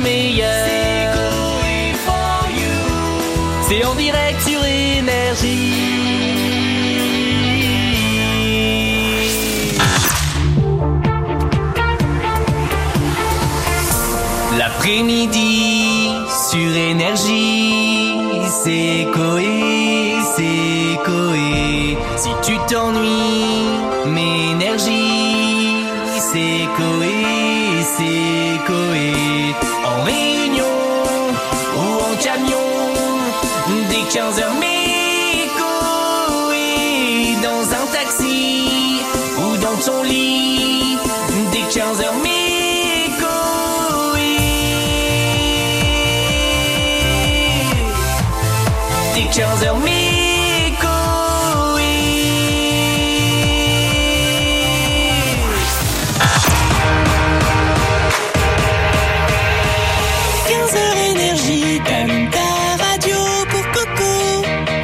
meilleur. C'est en direct sur énergie. L'après-midi sur énergie, c'est Coé, c'est Coé. Si tu t'ennuies, m'énergie c'est Coé, c'est Coé. En réunion ou en camion, dès 15h, mais Coé. Dans un taxi ou dans ton lit, dès 15h, mais Coé. Dès 15h, mais t'allumes ta radio pour Coco.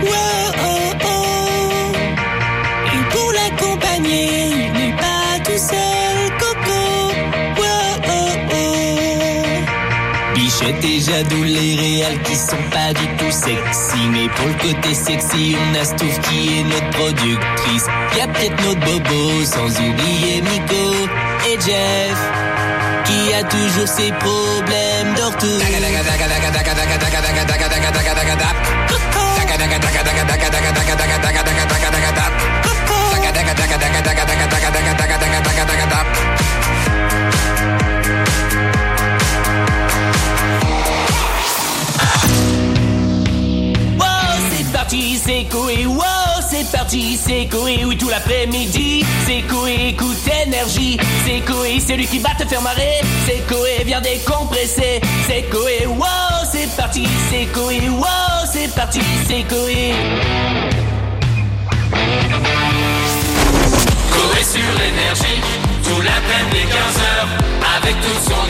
Wow, oh, oh. Et pour l'accompagner, il n'est pas tout seul, Coco. Wow, oh, oh. Bichette et Jadou, les réals qui sont pas du tout sexy. Mais pour le côté sexy, on a Stouff qui est notre productrice. Y a peut-être notre bobo, sans oublier Miko et Jeff. Qui a toujours ses problèmes de c'est Coé, wow, c'est parti, c'est Coé, oui, tout l'après-midi, c'est Coé, écoute énergie, c'est Coé, c'est lui qui va te faire marrer, c'est Coé, viens décompresser, c'est Coé, wow, c'est parti, c'est Coé, wow, c'est parti, c'est Coé. Coé sur tout l'après-midi, avec son